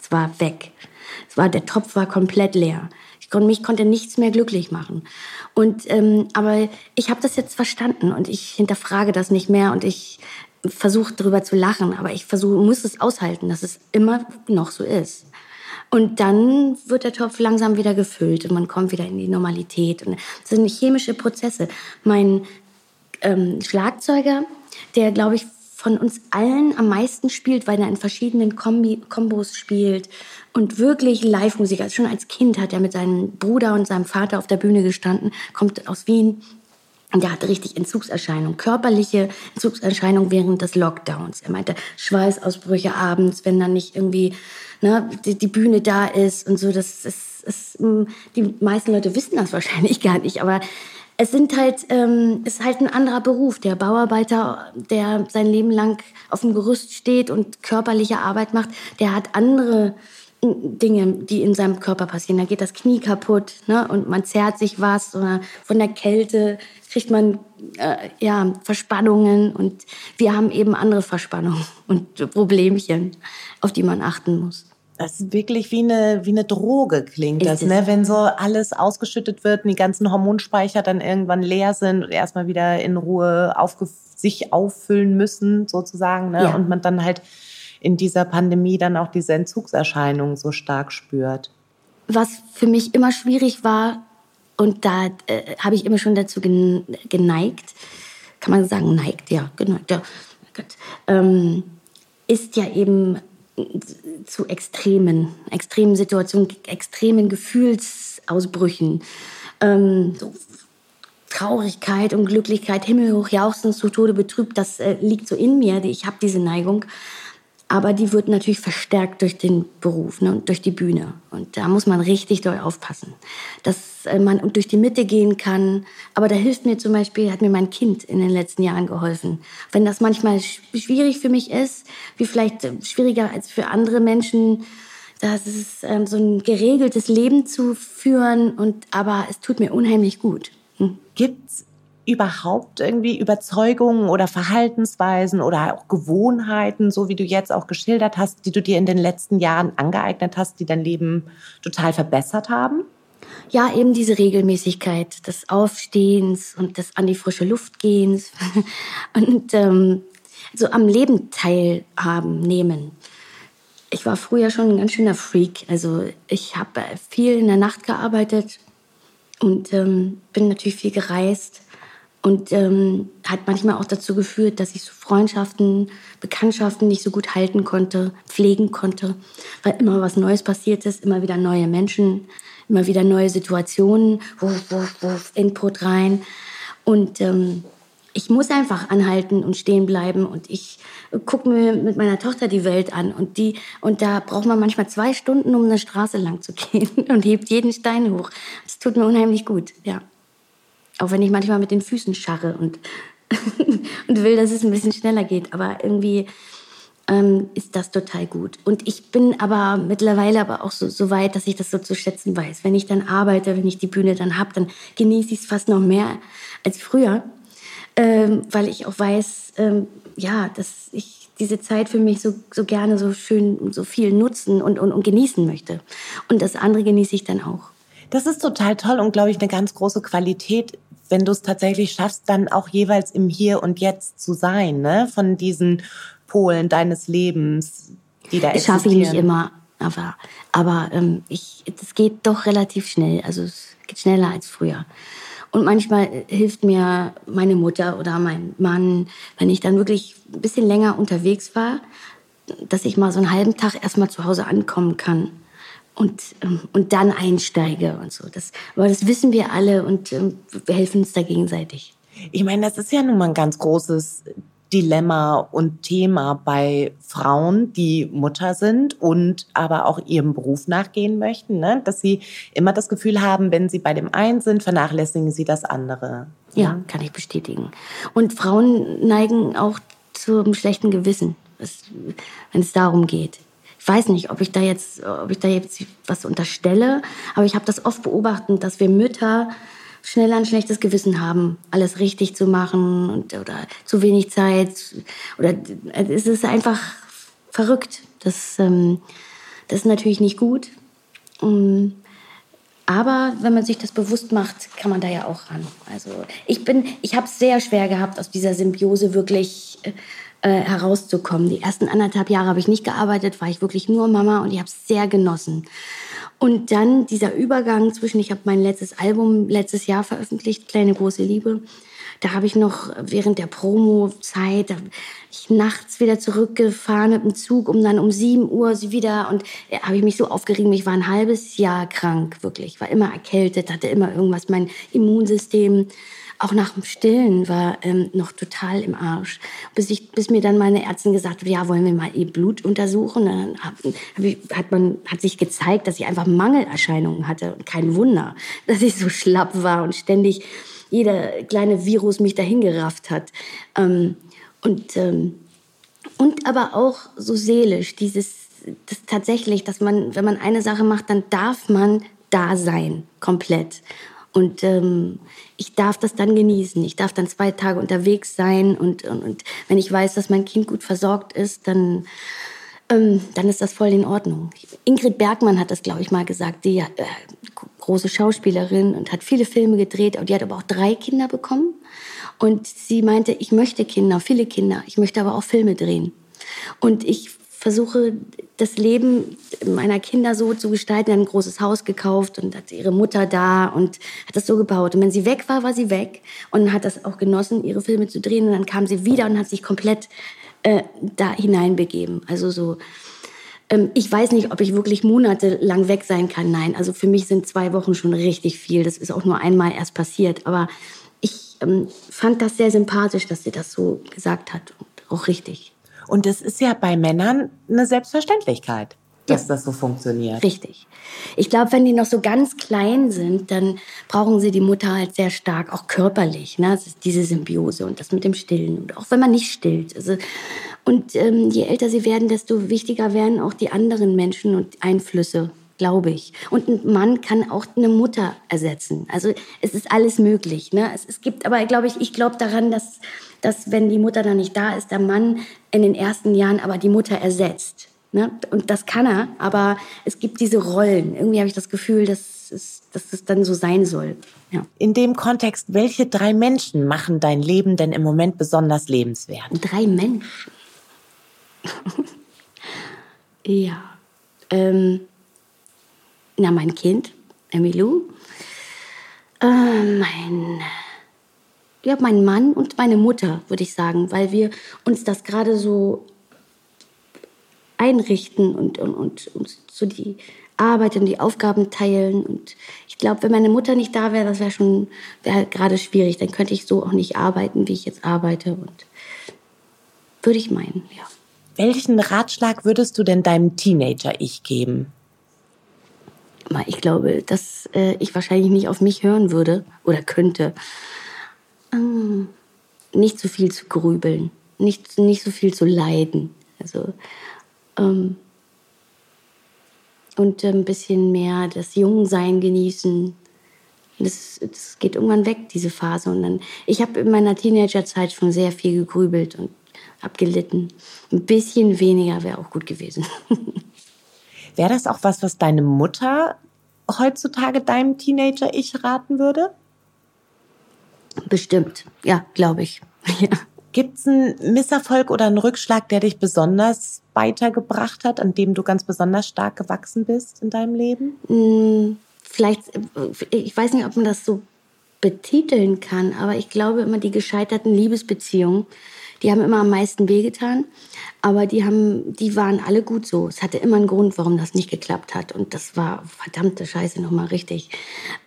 Es war weg. Es war, der Topf war komplett leer. Konnte, mich konnte nichts mehr glücklich machen. Und, ähm, aber ich habe das jetzt verstanden und ich hinterfrage das nicht mehr und ich versuche darüber zu lachen, aber ich versuche, muss es aushalten, dass es immer noch so ist. Und dann wird der Topf langsam wieder gefüllt und man kommt wieder in die Normalität. Und das sind chemische Prozesse. Mein ähm, Schlagzeuger, der, glaube ich, von uns allen am meisten spielt, weil er in verschiedenen Kombi Kombos spielt und wirklich Live-Musik. Also schon als Kind hat er mit seinem Bruder und seinem Vater auf der Bühne gestanden, kommt aus Wien und der hatte richtig Entzugserscheinungen, körperliche Entzugserscheinungen während des Lockdowns. Er meinte Schweißausbrüche abends, wenn dann nicht irgendwie ne, die, die Bühne da ist und so. Das ist, ist, hm, die meisten Leute wissen das wahrscheinlich gar nicht, aber es sind halt, ähm, ist halt ein anderer Beruf. Der Bauarbeiter, der sein Leben lang auf dem Gerüst steht und körperliche Arbeit macht, der hat andere Dinge, die in seinem Körper passieren. Da geht das Knie kaputt ne? und man zerrt sich was oder von der Kälte kriegt man äh, ja, Verspannungen und wir haben eben andere Verspannungen und Problemchen, auf die man achten muss. Das ist wirklich wie eine, wie eine Droge klingt ist das, ne? Wenn so alles ausgeschüttet wird und die ganzen Hormonspeicher dann irgendwann leer sind und erstmal wieder in Ruhe aufge sich auffüllen müssen, sozusagen, ne? Ja. Und man dann halt in dieser Pandemie dann auch diese Entzugserscheinungen so stark spürt. Was für mich immer schwierig war, und da äh, habe ich immer schon dazu geneigt, kann man sagen, neigt, ja, geneigt, ja, ähm, ist ja eben zu extremen, extremen Situationen, extremen Gefühlsausbrüchen, ähm, so Traurigkeit und Glücklichkeit, himmelhoch jauchzend zu Tode betrübt, das äh, liegt so in mir, ich habe diese Neigung. Aber die wird natürlich verstärkt durch den Beruf ne, und durch die Bühne. Und da muss man richtig doll aufpassen, dass äh, man durch die Mitte gehen kann. Aber da hilft mir zum Beispiel, hat mir mein Kind in den letzten Jahren geholfen. Wenn das manchmal schwierig für mich ist, wie vielleicht äh, schwieriger als für andere Menschen, das ist ähm, so ein geregeltes Leben zu führen. Und aber es tut mir unheimlich gut. Hm. Gibt's überhaupt irgendwie Überzeugungen oder Verhaltensweisen oder auch Gewohnheiten, so wie du jetzt auch geschildert hast, die du dir in den letzten Jahren angeeignet hast, die dein Leben total verbessert haben? Ja, eben diese Regelmäßigkeit des Aufstehens und des an die frische Luft gehens und ähm, so am Leben teilhaben, nehmen. Ich war früher schon ein ganz schöner Freak. Also ich habe viel in der Nacht gearbeitet und ähm, bin natürlich viel gereist und ähm, hat manchmal auch dazu geführt, dass ich so Freundschaften, Bekanntschaften nicht so gut halten konnte, pflegen konnte, weil immer was Neues passiert ist, immer wieder neue Menschen, immer wieder neue Situationen, wuf, wuf, wuf, Input rein. Und ähm, ich muss einfach anhalten und stehen bleiben und ich gucke mir mit meiner Tochter die Welt an und die und da braucht man manchmal zwei Stunden, um eine Straße lang zu gehen und hebt jeden Stein hoch. Das tut mir unheimlich gut, ja. Auch wenn ich manchmal mit den Füßen scharre und, und will, dass es ein bisschen schneller geht. Aber irgendwie ähm, ist das total gut. Und ich bin aber mittlerweile aber auch so, so weit, dass ich das so zu schätzen weiß. Wenn ich dann arbeite, wenn ich die Bühne dann habe, dann genieße ich es fast noch mehr als früher. Ähm, weil ich auch weiß, ähm, ja, dass ich diese Zeit für mich so, so gerne so schön so viel nutzen und, und, und genießen möchte. Und das andere genieße ich dann auch. Das ist total toll und, glaube ich, eine ganz große Qualität, wenn du es tatsächlich schaffst, dann auch jeweils im Hier und Jetzt zu sein, ne? Von diesen Polen deines Lebens, die da existieren. Schaffe ich nicht immer, aber, aber ähm, ich, das geht doch relativ schnell. Also es geht schneller als früher. Und manchmal hilft mir meine Mutter oder mein Mann, wenn ich dann wirklich ein bisschen länger unterwegs war, dass ich mal so einen halben Tag erstmal zu Hause ankommen kann und, ähm, und dann einsteige und so. Das, aber das wissen wir alle und ähm, wir helfen uns da gegenseitig. Ich meine, das ist ja nun mal ein ganz großes Dilemma und Thema bei Frauen, die Mutter sind und aber auch ihrem Beruf nachgehen möchten, ne? dass sie immer das Gefühl haben, wenn sie bei dem einen sind, vernachlässigen sie das andere. Ja, ja kann ich bestätigen. Und Frauen neigen auch zum schlechten Gewissen, wenn es darum geht weiß nicht, ob ich da jetzt, ob ich da jetzt was unterstelle, aber ich habe das oft beobachtet, dass wir Mütter schnell ein schlechtes Gewissen haben, alles richtig zu machen und, oder zu wenig Zeit oder es ist einfach verrückt. Das, ähm, das ist natürlich nicht gut. Um, aber wenn man sich das bewusst macht, kann man da ja auch ran. Also ich bin, ich habe es sehr schwer gehabt, aus dieser Symbiose wirklich äh, äh, herauszukommen. Die ersten anderthalb Jahre habe ich nicht gearbeitet, war ich wirklich nur Mama und ich habe es sehr genossen. Und dann dieser Übergang zwischen, ich habe mein letztes Album letztes Jahr veröffentlicht, Kleine große Liebe. Da habe ich noch während der Promo-Zeit, ich nachts wieder zurückgefahren mit dem Zug, um dann um 7 Uhr wieder und ja, habe ich mich so aufgeregt. Ich war ein halbes Jahr krank, wirklich. War immer erkältet, hatte immer irgendwas. Mein Immunsystem auch nach dem Stillen war ähm, noch total im Arsch. Bis, ich, bis mir dann meine Ärztin gesagt hat, ja, wollen wir mal ihr Blut untersuchen. Dann hab, hab ich, hat, man, hat sich gezeigt, dass ich einfach Mangelerscheinungen hatte. Und kein Wunder, dass ich so schlapp war und ständig jeder kleine Virus mich dahin gerafft hat. Ähm, und, ähm, und aber auch so seelisch, dieses das tatsächlich, dass man, wenn man eine Sache macht, dann darf man da sein, komplett. Und ähm, ich darf das dann genießen. Ich darf dann zwei Tage unterwegs sein und, und, und wenn ich weiß, dass mein Kind gut versorgt ist, dann, ähm, dann ist das voll in Ordnung. Ingrid Bergmann hat das, glaube ich, mal gesagt, die äh, große Schauspielerin und hat viele Filme gedreht, und die hat aber auch drei Kinder bekommen. Und sie meinte, ich möchte Kinder, viele Kinder, ich möchte aber auch Filme drehen. Und ich versuche, das Leben meiner Kinder so zu gestalten. Er hat ein großes Haus gekauft und hat ihre Mutter da und hat das so gebaut. Und wenn sie weg war, war sie weg und hat das auch genossen, ihre Filme zu drehen. Und dann kam sie wieder und hat sich komplett äh, da hineinbegeben. Also so, ähm, ich weiß nicht, ob ich wirklich monatelang weg sein kann. Nein, also für mich sind zwei Wochen schon richtig viel. Das ist auch nur einmal erst passiert. Aber ich ähm, fand das sehr sympathisch, dass sie das so gesagt hat und auch richtig. Und es ist ja bei Männern eine Selbstverständlichkeit, dass ja. das so funktioniert. Richtig. Ich glaube, wenn die noch so ganz klein sind, dann brauchen sie die Mutter halt sehr stark, auch körperlich. Ne? Das ist diese Symbiose und das mit dem Stillen. Und auch wenn man nicht stillt. Also, und ähm, je älter sie werden, desto wichtiger werden auch die anderen Menschen und Einflüsse glaube ich. Und ein Mann kann auch eine Mutter ersetzen. Also es ist alles möglich. Ne? Es, es gibt aber, glaube ich, ich glaube daran, dass, dass wenn die Mutter dann nicht da ist, der Mann in den ersten Jahren aber die Mutter ersetzt. Ne? Und das kann er, aber es gibt diese Rollen. Irgendwie habe ich das Gefühl, dass es, dass es dann so sein soll. Ja. In dem Kontext, welche drei Menschen machen dein Leben denn im Moment besonders lebenswert? Drei Menschen? ja. Ähm, na, mein Kind, Emilou. Äh, mein, ja, mein Mann und meine Mutter, würde ich sagen, weil wir uns das gerade so einrichten und, und, und uns so die Arbeit und die Aufgaben teilen. Und ich glaube, wenn meine Mutter nicht da wäre, das wäre schon wär gerade schwierig. Dann könnte ich so auch nicht arbeiten, wie ich jetzt arbeite. Und würde ich meinen, ja. Welchen Ratschlag würdest du denn deinem Teenager-Ich geben? Ich glaube, dass äh, ich wahrscheinlich nicht auf mich hören würde oder könnte. Ähm, nicht so viel zu grübeln, nicht, nicht so viel zu leiden. Also ähm, und ein bisschen mehr das Jungsein genießen. Das, das geht irgendwann weg, diese Phase. Und dann, ich habe in meiner Teenagerzeit schon sehr viel gegrübelt und abgelitten. Ein bisschen weniger wäre auch gut gewesen. wäre das auch was, was deine Mutter heutzutage deinem Teenager-Ich raten würde? Bestimmt, ja, glaube ich. Ja. Gibt es einen Misserfolg oder einen Rückschlag, der dich besonders weitergebracht hat, an dem du ganz besonders stark gewachsen bist in deinem Leben? Hm, vielleicht, ich weiß nicht, ob man das so betiteln kann, aber ich glaube immer, die gescheiterten Liebesbeziehungen, die haben immer am meisten wehgetan, aber die haben, die waren alle gut so. Es hatte immer einen Grund, warum das nicht geklappt hat und das war verdammte Scheiße nochmal richtig.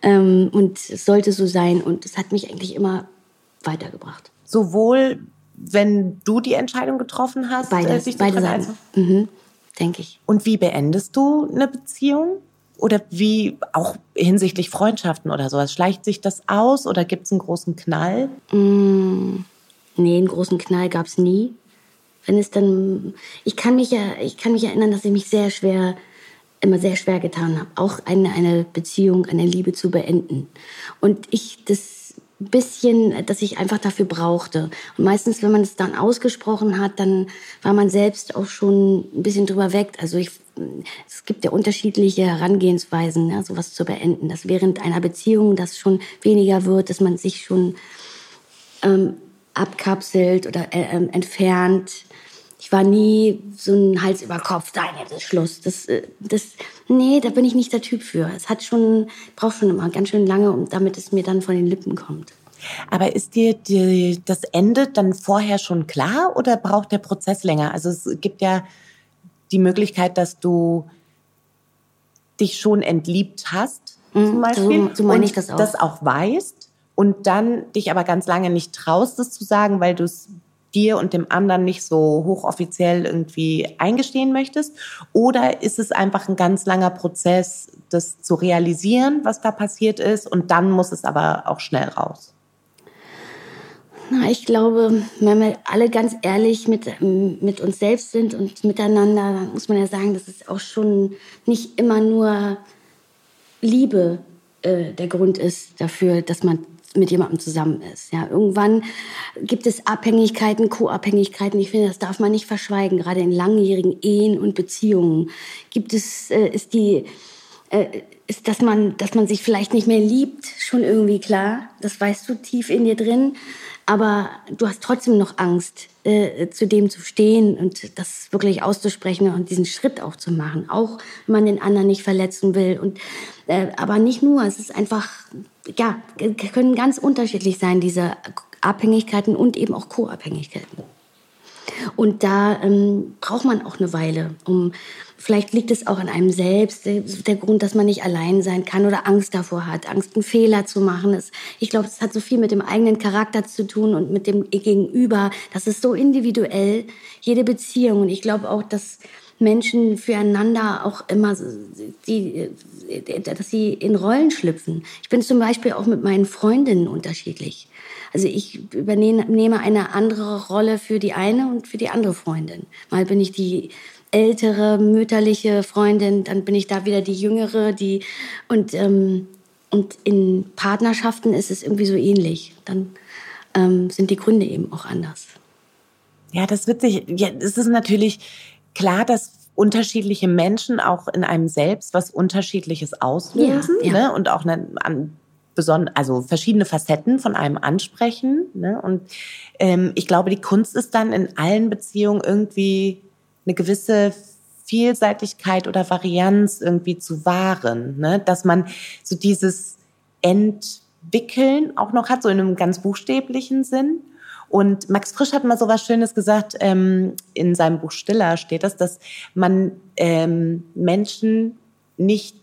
Ähm, und es sollte so sein und es hat mich eigentlich immer weitergebracht. Sowohl wenn du die Entscheidung getroffen hast, beide, äh, sich beide Seiten. Mhm, denke ich. Und wie beendest du eine Beziehung? Oder wie auch hinsichtlich Freundschaften oder sowas? Schleicht sich das aus oder gibt es einen großen Knall? Mm, nee, einen großen Knall gab es nie. Wenn es dann, ich kann mich ja, ich kann mich erinnern, dass ich mich sehr schwer, immer sehr schwer getan habe, auch eine, eine Beziehung, eine Liebe zu beenden. Und ich das bisschen, dass ich einfach dafür brauchte. Und meistens, wenn man es dann ausgesprochen hat, dann war man selbst auch schon ein bisschen drüber weg. Also ich, es gibt ja unterschiedliche Herangehensweisen, ja, sowas zu beenden. Dass während einer Beziehung das schon weniger wird, dass man sich schon ähm, abkapselt oder äh, ähm, entfernt. Ich war nie so ein Hals über Kopf, nein, jetzt ist Schluss. Das, äh, das, nee, da bin ich nicht der Typ für. Es hat schon, braucht schon immer ganz schön lange, damit es mir dann von den Lippen kommt. Aber ist dir die, das Ende dann vorher schon klar oder braucht der Prozess länger? Also es gibt ja die Möglichkeit, dass du dich schon entliebt hast, mhm, zum Beispiel, so, so meine ich das auch. das auch weißt und dann dich aber ganz lange nicht traust, das zu sagen, weil du es dir und dem anderen nicht so hochoffiziell irgendwie eingestehen möchtest? Oder ist es einfach ein ganz langer Prozess, das zu realisieren, was da passiert ist und dann muss es aber auch schnell raus? Na, ich glaube, wenn wir alle ganz ehrlich mit, mit uns selbst sind und miteinander, dann muss man ja sagen, dass es auch schon nicht immer nur Liebe äh, der Grund ist dafür, dass man mit jemandem zusammen ist. Ja, irgendwann gibt es Abhängigkeiten, Co-Abhängigkeiten. Ich finde, das darf man nicht verschweigen. Gerade in langjährigen Ehen und Beziehungen gibt es, äh, ist die, äh, ist, dass man, dass man sich vielleicht nicht mehr liebt, schon irgendwie klar. Das weißt du tief in dir drin. Aber du hast trotzdem noch Angst, äh, zu dem zu stehen und das wirklich auszusprechen und diesen Schritt auch zu machen. Auch wenn man den anderen nicht verletzen will. Und, äh, aber nicht nur, es ist einfach ja, können ganz unterschiedlich sein, diese Abhängigkeiten und eben auch Co-Abhängigkeiten. Und da ähm, braucht man auch eine Weile, um Vielleicht liegt es auch an einem selbst, der Grund, dass man nicht allein sein kann oder Angst davor hat, Angst, einen Fehler zu machen. Ich glaube, das hat so viel mit dem eigenen Charakter zu tun und mit dem Gegenüber. Das ist so individuell, jede Beziehung. Und ich glaube auch, dass Menschen füreinander auch immer, die, dass sie in Rollen schlüpfen. Ich bin zum Beispiel auch mit meinen Freundinnen unterschiedlich. Also ich übernehme eine andere Rolle für die eine und für die andere Freundin. Mal bin ich die ältere mütterliche Freundin, dann bin ich da wieder die jüngere, die und ähm, und in Partnerschaften ist es irgendwie so ähnlich. Dann ähm, sind die Gründe eben auch anders. Ja, das wird sich. Ja, es ist natürlich klar, dass unterschiedliche Menschen auch in einem selbst was Unterschiedliches auslösen ja, ja. Ne? und auch eine, an also verschiedene Facetten von einem ansprechen. Ne? Und ähm, ich glaube, die Kunst ist dann in allen Beziehungen irgendwie eine gewisse Vielseitigkeit oder Varianz irgendwie zu wahren, ne? dass man so dieses Entwickeln auch noch hat, so in einem ganz buchstäblichen Sinn. Und Max Frisch hat mal so was Schönes gesagt, ähm, in seinem Buch Stiller steht das, dass man ähm, Menschen nicht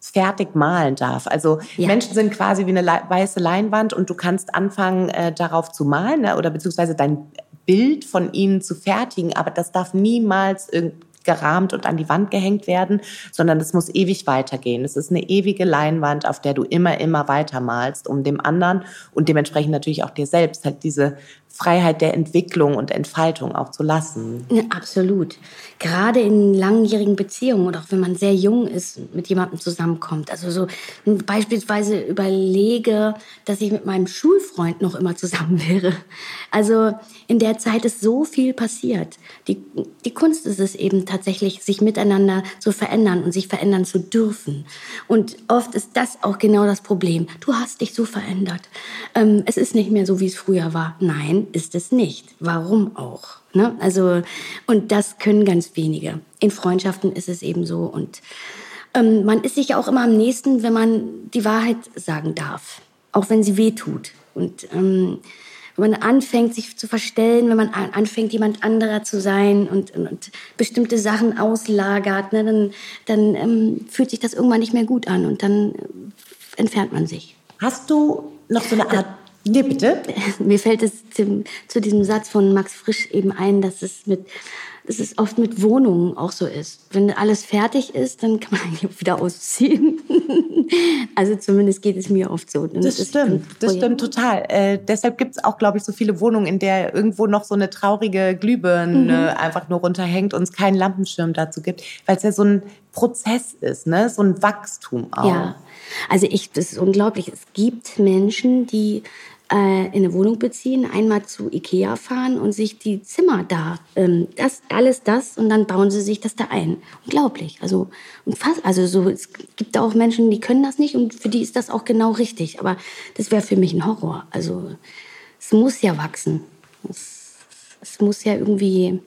fertig malen darf. Also ja. Menschen sind quasi wie eine weiße Leinwand und du kannst anfangen, äh, darauf zu malen ne? oder beziehungsweise dein Bild von ihnen zu fertigen, aber das darf niemals gerahmt und an die Wand gehängt werden, sondern es muss ewig weitergehen. Es ist eine ewige Leinwand, auf der du immer, immer weitermalst, um dem anderen und dementsprechend natürlich auch dir selbst halt diese Freiheit der Entwicklung und Entfaltung auch zu lassen. Ja, absolut. Gerade in langjährigen Beziehungen oder auch wenn man sehr jung ist, mit jemandem zusammenkommt. Also so beispielsweise überlege, dass ich mit meinem Schulfreund noch immer zusammen wäre. Also in der Zeit ist so viel passiert. Die, die Kunst ist es eben tatsächlich, sich miteinander zu verändern und sich verändern zu dürfen. Und oft ist das auch genau das Problem. Du hast dich so verändert. Ähm, es ist nicht mehr so, wie es früher war. Nein, ist es nicht. Warum auch? Ne? Also, und das können ganz wenige. In Freundschaften ist es eben so. Und ähm, man ist sich ja auch immer am nächsten, wenn man die Wahrheit sagen darf. Auch wenn sie weh tut. Und ähm, wenn man anfängt, sich zu verstellen, wenn man anfängt, jemand anderer zu sein und, und, und bestimmte Sachen auslagert, ne, dann, dann ähm, fühlt sich das irgendwann nicht mehr gut an und dann äh, entfernt man sich. Hast du noch so eine Art Nee, bitte. Mir fällt es zu, zu diesem Satz von Max Frisch eben ein, dass es mit dass es oft mit Wohnungen auch so ist. Wenn alles fertig ist, dann kann man eigentlich wieder ausziehen. also zumindest geht es mir oft so. Das, das stimmt, das stimmt total. Äh, deshalb gibt es auch, glaube ich, so viele Wohnungen, in der irgendwo noch so eine traurige Glühbirne mhm. einfach nur runterhängt und es keinen Lampenschirm dazu gibt, weil es ja so ein Prozess ist, ne? so ein Wachstum auch. Ja, also ich, das ist unglaublich. Es gibt Menschen, die äh, in eine Wohnung beziehen, einmal zu Ikea fahren und sich die Zimmer da, ähm, das, alles das und dann bauen sie sich das da ein. Unglaublich. Also, also so, es gibt auch Menschen, die können das nicht und für die ist das auch genau richtig. Aber das wäre für mich ein Horror. Also, es muss ja wachsen. Es, es muss ja irgendwie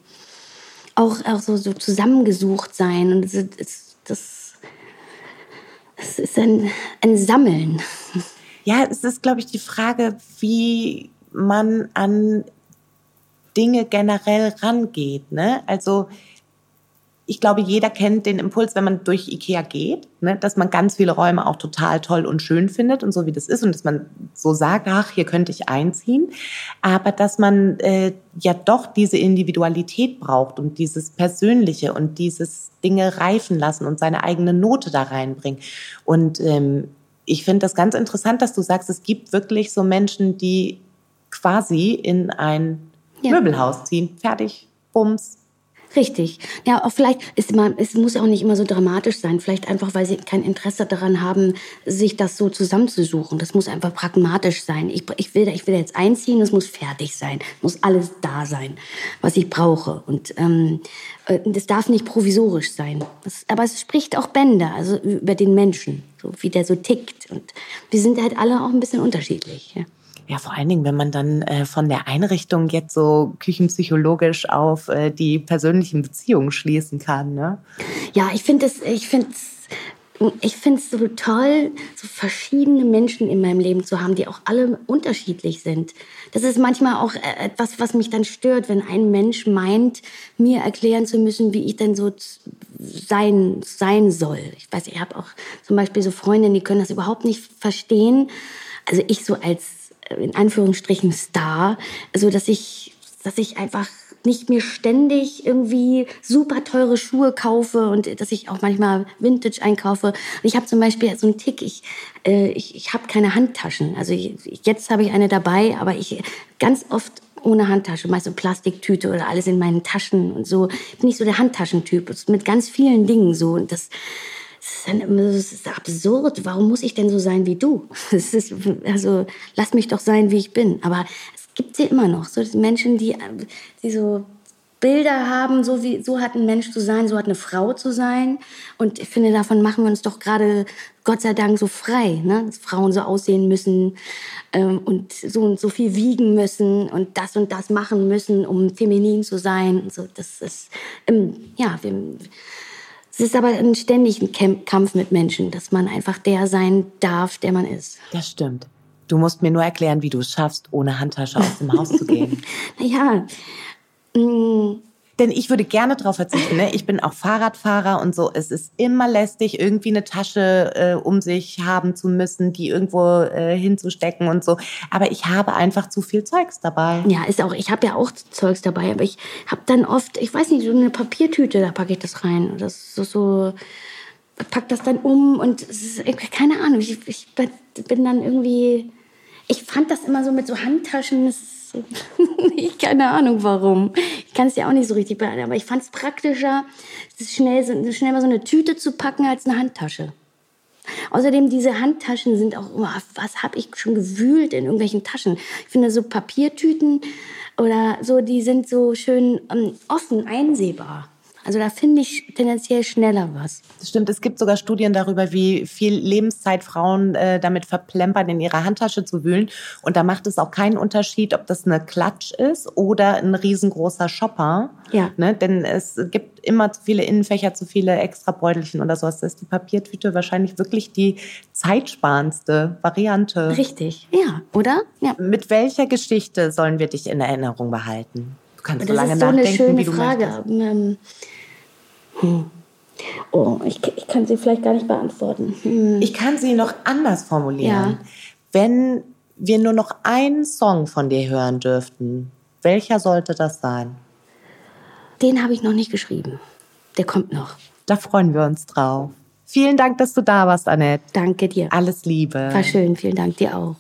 auch, auch so, so zusammengesucht sein und es, es, das, es ist ein, ein Sammeln. Ja, es ist, glaube ich, die Frage, wie man an Dinge generell rangeht. Ne? Also ich glaube, jeder kennt den Impuls, wenn man durch Ikea geht, ne, dass man ganz viele Räume auch total toll und schön findet und so wie das ist und dass man so sagt, ach, hier könnte ich einziehen, aber dass man äh, ja doch diese Individualität braucht und dieses Persönliche und dieses Dinge reifen lassen und seine eigene Note da reinbringen. Und ähm, ich finde das ganz interessant, dass du sagst, es gibt wirklich so Menschen, die quasi in ein ja. Möbelhaus ziehen. Fertig, Bums, Richtig. Ja, auch vielleicht ist immer, es muss auch nicht immer so dramatisch sein. Vielleicht einfach, weil sie kein Interesse daran haben, sich das so zusammenzusuchen. Das muss einfach pragmatisch sein. Ich, ich will, ich will jetzt einziehen, es muss fertig sein, muss alles da sein, was ich brauche. Und ähm, äh, das darf nicht provisorisch sein. Das, aber es spricht auch Bände, also über den Menschen, so wie der so tickt. Und wir sind halt alle auch ein bisschen unterschiedlich. Ja. Ja, vor allen Dingen, wenn man dann äh, von der Einrichtung jetzt so küchenpsychologisch auf äh, die persönlichen Beziehungen schließen kann. Ne? Ja, ich finde es, ich finde ich finde es so toll, so verschiedene Menschen in meinem Leben zu haben, die auch alle unterschiedlich sind. Das ist manchmal auch äh, etwas, was mich dann stört, wenn ein Mensch meint, mir erklären zu müssen, wie ich denn so sein, sein soll. Ich weiß, ich habe auch zum Beispiel so Freundinnen, die können das überhaupt nicht verstehen. Also ich so als, in Anführungsstrichen, Star, also dass ich, dass ich einfach nicht mir ständig irgendwie super teure Schuhe kaufe und dass ich auch manchmal Vintage einkaufe. Ich habe zum Beispiel so einen Tick, ich, äh, ich, ich habe keine Handtaschen. Also ich, jetzt habe ich eine dabei, aber ich ganz oft ohne Handtasche, meist so Plastiktüte oder alles in meinen Taschen und so. Ich bin nicht so der Handtaschentyp, mit ganz vielen Dingen so. Und das, das ist absurd. Warum muss ich denn so sein wie du? Das ist, also lass mich doch sein, wie ich bin. Aber gibt sie immer noch. So Menschen, die, die so Bilder haben, so wie so hat ein Mensch zu sein, so hat eine Frau zu sein. Und ich finde, davon machen wir uns doch gerade Gott sei Dank so frei, ne? dass Frauen so aussehen müssen ähm, und so und so viel wiegen müssen und das und das machen müssen, um feminin zu sein. so, das ist ähm, ja, wir, es ist aber ein ständiger Kampf mit Menschen, dass man einfach der sein darf, der man ist. Das stimmt. Du musst mir nur erklären, wie du es schaffst, ohne Handtasche aus dem Haus zu gehen. naja. Mm. Denn ich würde gerne darauf verzichten. Ne? Ich bin auch Fahrradfahrer und so. Es ist immer lästig, irgendwie eine Tasche äh, um sich haben zu müssen, die irgendwo äh, hinzustecken und so. Aber ich habe einfach zu viel Zeugs dabei. Ja, ist auch. Ich habe ja auch Zeugs dabei, aber ich habe dann oft, ich weiß nicht, so eine Papiertüte, da packe ich das rein. Das ist so, so pack das dann um und ist, keine Ahnung. Ich, ich bin dann irgendwie ich fand das immer so mit so Handtaschen, das ist so, ich keine Ahnung warum. Ich kann es ja auch nicht so richtig beantworten, aber ich fand es praktischer, schnell, schnell mal so eine Tüte zu packen als eine Handtasche. Außerdem, diese Handtaschen sind auch immer, was habe ich schon gewühlt in irgendwelchen Taschen? Ich finde so Papiertüten oder so, die sind so schön ähm, offen, einsehbar. Also da finde ich tendenziell schneller was. Das stimmt. Es gibt sogar Studien darüber, wie viel Lebenszeit Frauen äh, damit verplempern, in ihrer Handtasche zu wühlen. Und da macht es auch keinen Unterschied, ob das eine Klatsch ist oder ein riesengroßer Shopper. Ja. Ne? Denn es gibt immer zu viele Innenfächer, zu viele extra Beutelchen oder sowas. Da ist die Papiertüte wahrscheinlich wirklich die zeitsparendste Variante. Richtig, ja, oder? Ja. Mit welcher Geschichte sollen wir dich in Erinnerung behalten? Du kannst so lange so nachdenken, wie du Frage. möchtest. Hm. Oh, ich, ich, kann sie vielleicht gar nicht beantworten. Hm. Ich kann sie noch anders formulieren. Ja. Wenn wir nur noch einen Song von dir hören dürften, welcher sollte das sein? Den habe ich noch nicht geschrieben. Der kommt noch. Da freuen wir uns drauf. Vielen Dank, dass du da warst, Annette. Danke dir. Alles Liebe. War schön. Vielen Dank dir auch.